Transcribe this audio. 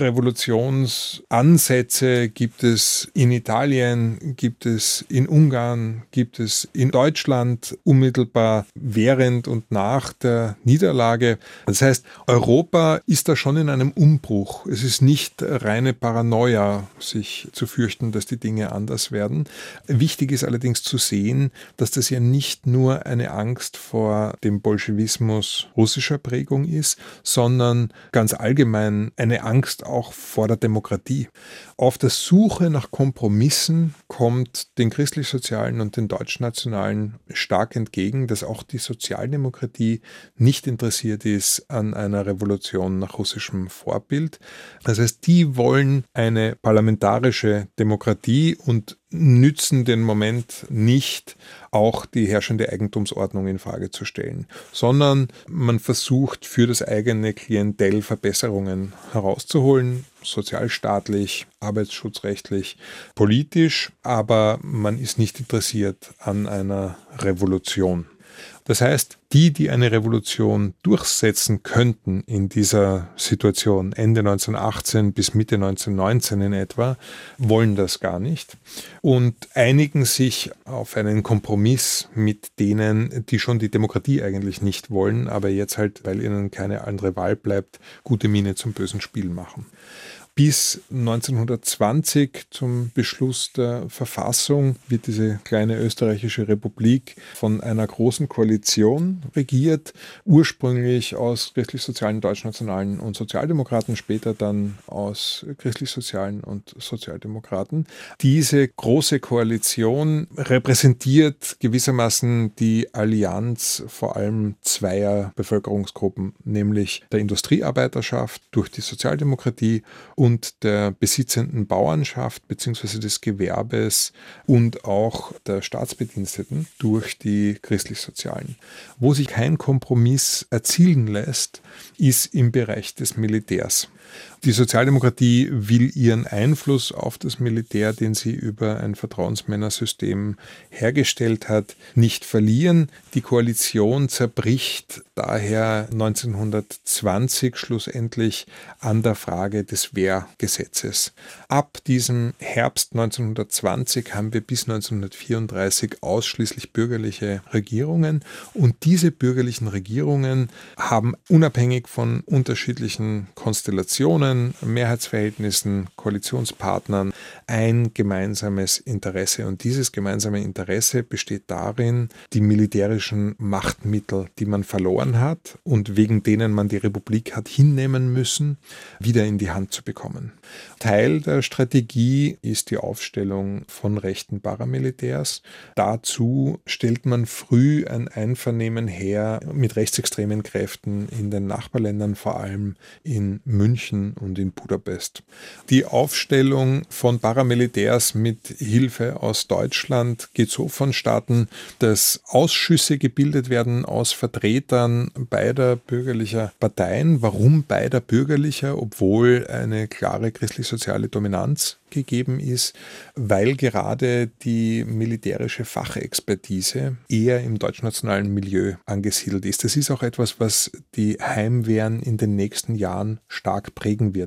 Revolutionsansätze gibt es in Italien, gibt es in Ungarn, gibt es in Deutschland unmittelbar während und nach der Niederlage. Das heißt, Europa ist da schon in einem Umbruch. Es ist nicht reine Paranoia, sich zu fürchten, dass die Dinge anders werden. Wichtig ist allerdings zu sehen, dass das ja nicht nur eine Angst vor dem Bolschewismus russischer Prägung ist, sondern ganz allgemein eine Angst auch vor der Demokratie. Auf der Suche nach Kompromissen kommt den christlich-sozialen und den deutschnationalen stark entgegen, dass auch die Sozialdemokratie nicht interessiert ist an einer Revolution nach russischem Vorbild. Das heißt, die wollen eine parlamentarische Demokratie und nützen den Moment nicht, auch die herrschende Eigentumsordnung in Frage zu stellen, sondern man versucht für das eigene Klientel Verbesserungen herauszuholen, sozialstaatlich, arbeitsschutzrechtlich, politisch, aber man ist nicht interessiert an einer Revolution. Das heißt, die, die eine Revolution durchsetzen könnten in dieser Situation, Ende 1918 bis Mitte 1919 in etwa, wollen das gar nicht und einigen sich auf einen Kompromiss mit denen, die schon die Demokratie eigentlich nicht wollen, aber jetzt halt, weil ihnen keine andere Wahl bleibt, gute Miene zum bösen Spiel machen bis 1920 zum Beschluss der Verfassung wird diese kleine österreichische Republik von einer großen Koalition regiert, ursprünglich aus christlich-sozialen, deutschnationalen und Sozialdemokraten, später dann aus christlich-sozialen und Sozialdemokraten. Diese große Koalition repräsentiert gewissermaßen die Allianz vor allem zweier Bevölkerungsgruppen, nämlich der Industriearbeiterschaft durch die Sozialdemokratie und und der besitzenden Bauernschaft bzw. des Gewerbes und auch der Staatsbediensteten durch die christlich-sozialen. Wo sich kein Kompromiss erzielen lässt, ist im Bereich des Militärs. Die Sozialdemokratie will ihren Einfluss auf das Militär, den sie über ein Vertrauensmännersystem hergestellt hat, nicht verlieren. Die Koalition zerbricht daher 1920 schlussendlich an der Frage des Wehrgesetzes. Ab diesem Herbst 1920 haben wir bis 1934 ausschließlich bürgerliche Regierungen und diese bürgerlichen Regierungen haben unabhängig von unterschiedlichen Konstellationen Mehrheitsverhältnissen, Koalitionspartnern ein gemeinsames Interesse. Und dieses gemeinsame Interesse besteht darin, die militärischen Machtmittel, die man verloren hat und wegen denen man die Republik hat hinnehmen müssen, wieder in die Hand zu bekommen. Teil der Strategie ist die Aufstellung von rechten Paramilitärs. Dazu stellt man früh ein Einvernehmen her mit rechtsextremen Kräften in den Nachbarländern, vor allem in München und in Budapest. Die Aufstellung von Paramilitärs mit Hilfe aus Deutschland geht so vonstatten, dass Ausschüsse gebildet werden aus Beider bürgerlicher Parteien. Warum beider bürgerlicher, obwohl eine klare christlich-soziale Dominanz gegeben ist, weil gerade die militärische Fachexpertise eher im deutschnationalen Milieu angesiedelt ist. Das ist auch etwas, was die Heimwehren in den nächsten Jahren stark prägen wird.